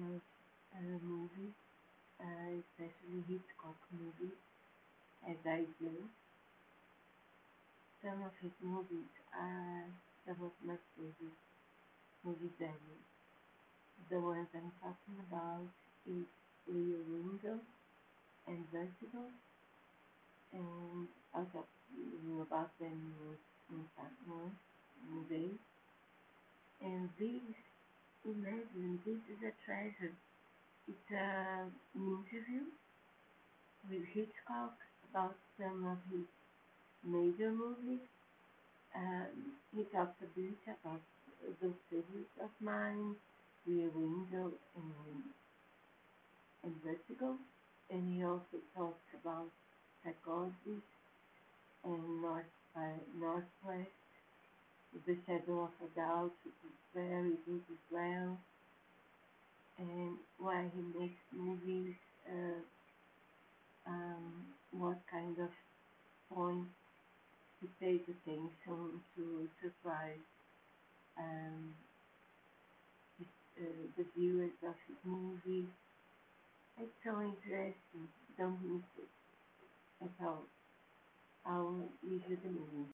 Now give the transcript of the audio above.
love uh, movies, uh, especially Hitchcock movies, as I do. Some of his movies are some of my favorite movies ever. The ones I'm talking about is Rear Window and Vertigo, and I'll talk to you about them in, in, more movies. And these Imagine this is a treasure. It's a, an interview with Hitchcock about some of his major movies. Um, he talks a bit about *The figures of mine, Rear Window and, and Vertigo. And he also talks about psychology and North by Northwest, The Shadow of a Doubt, which is very and why he makes movies, uh, um, what kind of points he pays attention to surprise um, his, uh, the viewers of his movies. It's so interesting. Don't miss it at all. I'll leave you the movie.